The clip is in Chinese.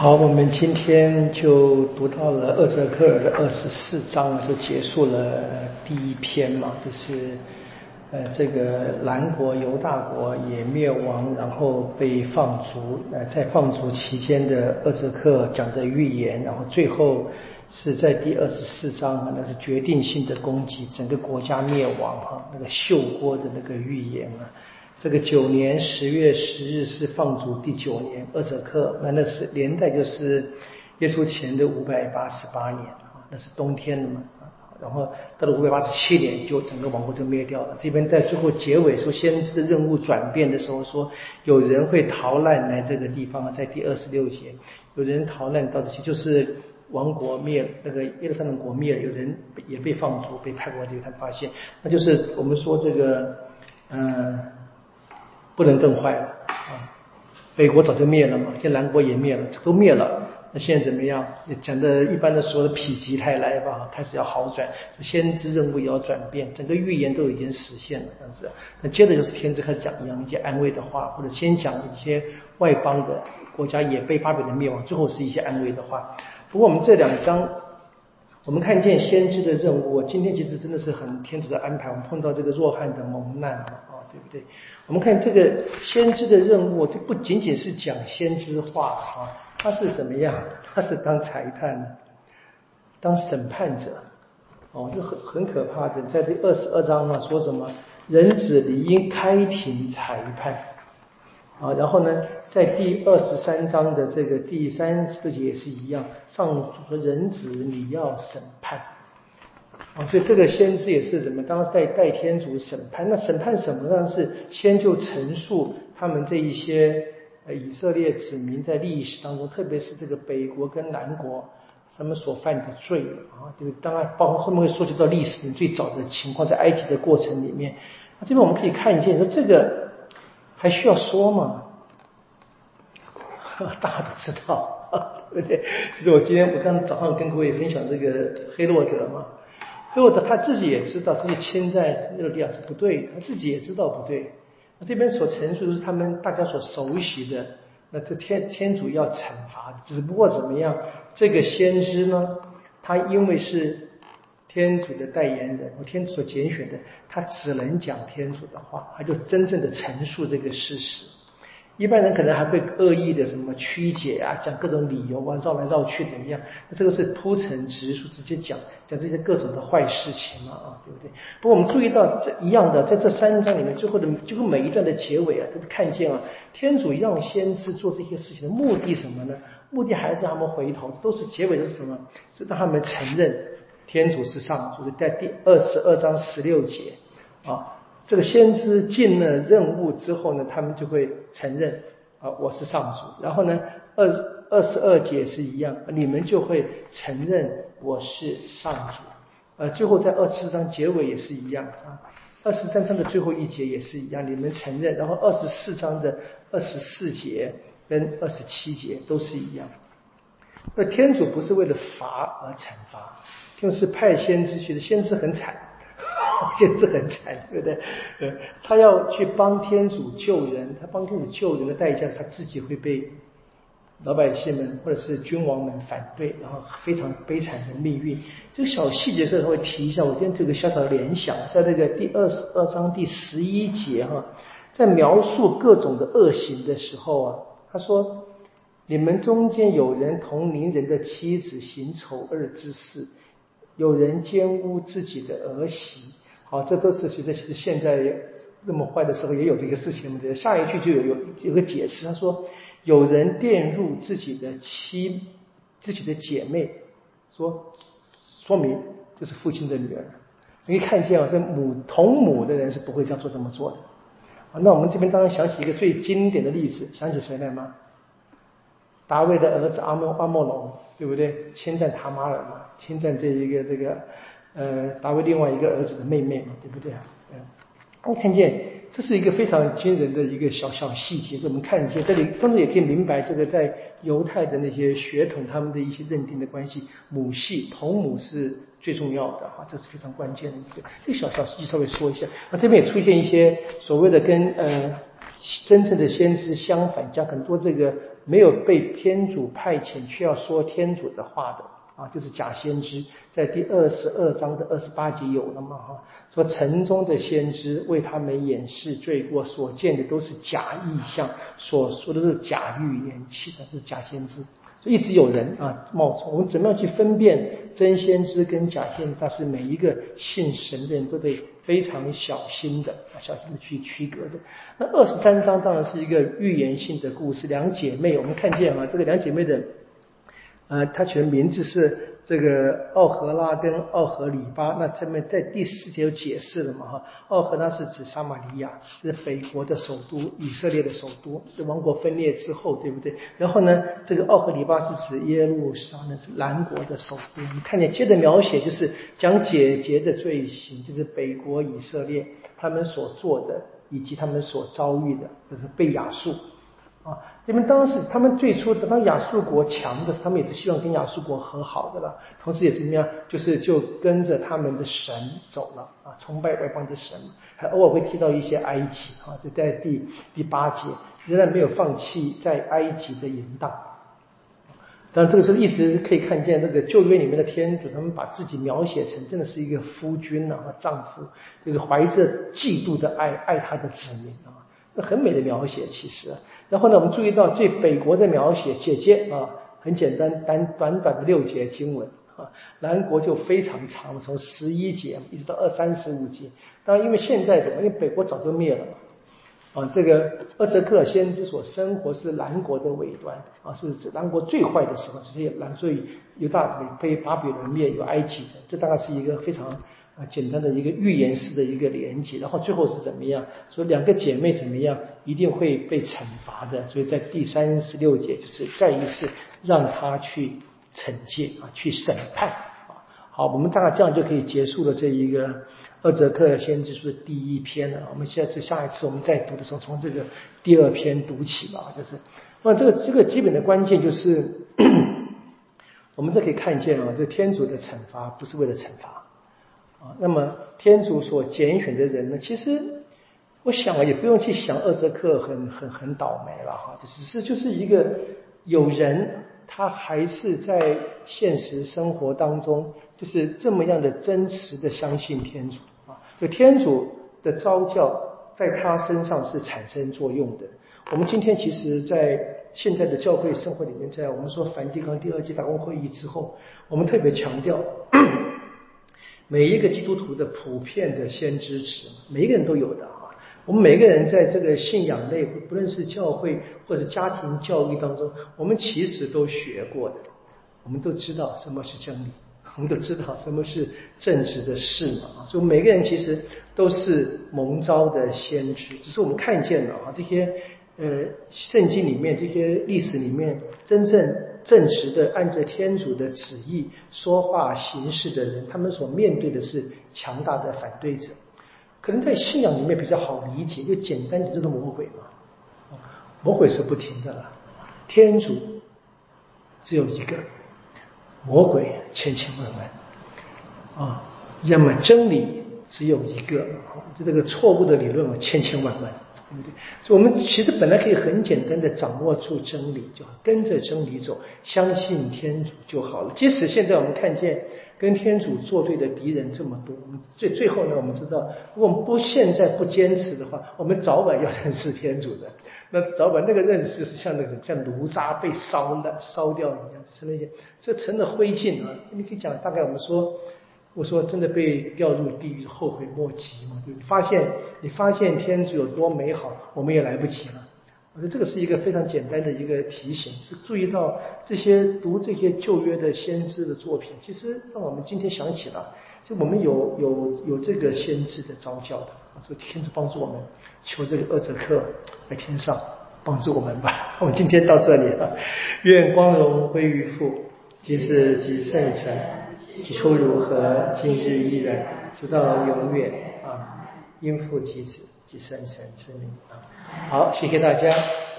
好，我们今天就读到了厄泽克尔的二十四章，就结束了第一篇嘛，就是呃这个南国犹大国也灭亡，然后被放逐。呃，在放逐期间的厄泽克讲的预言，然后最后是在第二十四章，那是决定性的攻击，整个国家灭亡哈，那个秀锅的那个预言啊。这个九年十月十日是放逐第九年，厄泽克，那那是年代就是耶稣前的五百八十八年啊，那是冬天的嘛，然后到了五百八十七年就整个王国就灭掉了。这边在最后结尾说先知的任务转变的时候说有人会逃难来这个地方啊，在第二十六节有人逃难到这些就是王国灭那个耶路撒冷国灭，有人也被放逐被派过去，他发现那就是我们说这个嗯。不能更坏了啊！北国早就灭了嘛，现在南国也灭了，都灭了。那现在怎么样？讲的一般的说的否极泰来吧，开始要好转，先知任务也要转变，整个预言都已经实现了这样子。那接着就是天子开始讲一样一些安慰的话，或者先讲一些外邦的国家也被巴比伦灭亡，最后是一些安慰的话。不过我们这两章，我们看见先知的任务，今天其实真的是很天主的安排。我们碰到这个弱汉的蒙难啊，对不对？我们看这个先知的任务，这不仅仅是讲先知话啊，他是怎么样？他是当裁判，当审判者，哦，就很很可怕的。在这二十二章呢，说什么？人子理应开庭裁判啊。然后呢，在第二十三章的这个第三十节也是一样，上主说人子你要审判。啊，所以这个先知也是怎么？当时在代天主审判，那审判什么呢？是先就陈述他们这一些以色列子民在历史当中，特别是这个北国跟南国，他们所犯的罪啊，就是？当然，包括后面会涉及到历史最早的情况，在埃及的过程里面，那这边我们可以看见，说这个还需要说吗？大家都知道，对不对？就是我今天我刚早上跟各位分享这个黑洛德嘛。黑洛德他自己也知道这些侵占耶路亚是不对，他自己也知道不对。那这边所陈述的是他们大家所熟悉的，那这天天主要惩罚，只不过怎么样？这个先知呢，他因为是天主的代言人，我天主所拣选的，他只能讲天主的话，他就真正的陈述这个事实。一般人可能还会恶意的什么曲解啊，讲各种理由啊，绕来绕去怎么样？那这个是铺陈直述，直接讲讲这些各种的坏事情嘛啊，对不对？不过我们注意到这一样的，在这三章里面，最后的几乎每一段的结尾啊，都看见啊，天主让先知做这些事情的目的什么呢？目的还是让他们回头，都是结尾的是什么？是让他们承认天主是上主，在第二十二章十六节啊。这个先知尽了任务之后呢，他们就会承认啊，我是上主。然后呢，二二十二节是一样，你们就会承认我是上主。呃，最后在二十四章结尾也是一样啊，二十三章的最后一节也是一样，你们承认。然后二十四章的二十四节跟二十七节都是一样。那天主不是为了罚而惩罚，就是派先知去的，先知很惨。简直很惨，对不对？呃，他要去帮天主救人，他帮天主救人的代价是他自己会被老百姓们或者是君王们反对，然后非常悲惨的命运。这个小细节是他会提一下。我今天这个小小的联想，在那个第二十二章第十一节哈，在描述各种的恶行的时候啊，他说：“你们中间有人同邻人的妻子行丑恶之事。”有人奸污自己的儿媳，好，这都是其实其实现在那么坏的时候也有这个事情嘛。下一句就有有有个解释，他说有人玷入自己的妻、自己的姐妹，说说明这是父亲的女儿。你可以看见啊，这母同母的人是不会这样做这么做的。啊，那我们这边当然想起一个最经典的例子，想起谁来吗？大卫的儿子阿莫阿莫龙。对不对？侵占塔马尔嘛，侵占这一个这个呃大卫另外一个儿子的妹妹嘛，对不对啊？嗯，我看见这是一个非常惊人的一个小小细节，我们看见这里，同时也可以明白这个在犹太的那些血统他们的一些认定的关系，母系同母是最重要的哈，这是非常关键的一个。这个小小细节稍微说一下，那这边也出现一些所谓的跟呃。真正的先知相反，讲很多这个没有被天主派遣却要说天主的话的。啊，就是假先知，在第二十二章的二十八节有了嘛？哈，说城中的先知为他们掩饰罪过，所见的都是假意象，所说的都是假预言，其实是假先知。所以一直有人啊冒充。我们怎么样去分辨真先知跟假先知？他是每一个信神的人都得非常小心的啊，小心的去区隔的。那二十三章当然是一个预言性的故事，两姐妹，我们看见啊，这个两姐妹的。呃，他取的名字是这个奥荷拉跟奥荷里巴。那这边在第四节有解释了嘛？哈，奥荷拉是指撒玛利亚，是北国的首都，以色列的首都。这王国分裂之后，对不对？然后呢，这个奥荷里巴是指耶路撒冷，是南国的首都。你看见接着描写就是讲姐姐的罪行，就是北国以色列他们所做的，以及他们所遭遇的，就是被亚述。啊，因为当时他们最初得到亚述国强的时候，他们也是希望跟亚述国和好的了，同时也是怎么样，就是就跟着他们的神走了啊，崇拜外邦的神，还偶尔会提到一些埃及啊，就在第第八节，仍然没有放弃在埃及的淫荡。但这个时候一直可以看见，这个旧约里面的天主，他们把自己描写成真的是一个夫君啊，丈夫，就是怀着嫉妒的爱爱他的子民啊，很美的描写，其实。然后呢，我们注意到最北国的描写，姐姐啊，很简单，短短短的六节经文啊，南国就非常长，从十一节一直到二三十五节。当然，因为现在的，因为北国早就灭了嘛，啊，这个厄泽克先知所生活是南国的尾端啊，是指南国最坏的时候，所以南所以犹大被巴比伦灭，有埃及的，这大概是一个非常。简单的一个预言式的一个连接，然后最后是怎么样？说两个姐妹怎么样，一定会被惩罚的。所以在第三十六节就是再一次让他去惩戒啊，去审判啊。好，我们大概这样就可以结束了这一个二泽克先知书的第一篇了。我们下次下一次我们再读的时候，从这个第二篇读起吧。就是，那这个这个基本的关键就是，我们这可以看见啊，这天主的惩罚不是为了惩罚。啊，那么天主所拣选的人呢？其实我想，也不用去想厄泽克很很很倒霉了哈，只是就是一个有人他还是在现实生活当中就是这么样的真实的相信天主啊，就天主的召教在他身上是产生作用的。我们今天其实，在现在的教会生活里面，在我们说梵蒂冈第二届大公会议之后，我们特别强调。每一个基督徒的普遍的先知持，每一个人都有的啊。我们每个人在这个信仰内，不论是教会或者家庭教育当中，我们其实都学过的。我们都知道什么是真理，我们都知道什么是正直的事嘛。所以每个人其实都是蒙召的先知，只是我们看见了啊这些呃圣经里面这些历史里面真正。正直的按着天主的旨意说话行事的人，他们所面对的是强大的反对者。可能在信仰里面比较好理解，就简单点，就是魔鬼嘛。魔鬼是不停的了，天主只有一个，魔鬼千千万万啊。要么真理只有一个啊，就这个错误的理论啊，千千万万。对不对？所以，我们其实本来可以很简单的掌握住真理，就跟着真理走，相信天主就好了。即使现在我们看见跟天主作对的敌人这么多，我们最最后呢，我们知道，如果我们不现在不坚持的话，我们早晚要认识天主的。那早晚那个认识是像那个像炉渣被烧了烧掉一样，是那些这成了灰烬啊！你可以讲，大概我们说。我说真的被掉入地狱后悔莫及嘛？对，发现你发现天主有多美好，我们也来不及了。我说这个是一个非常简单的一个提醒，是注意到这些读这些旧约的先知的作品，其实让我们今天想起了，就我们有有有这个先知的召教的，说天主帮助我们，求这个厄泽克在天上帮助我们吧。我们今天到这里了，愿光荣归于父，即是即圣神。起初如何，今日依然，直到永远啊！应父及子及圣神之名啊！好，谢谢大家。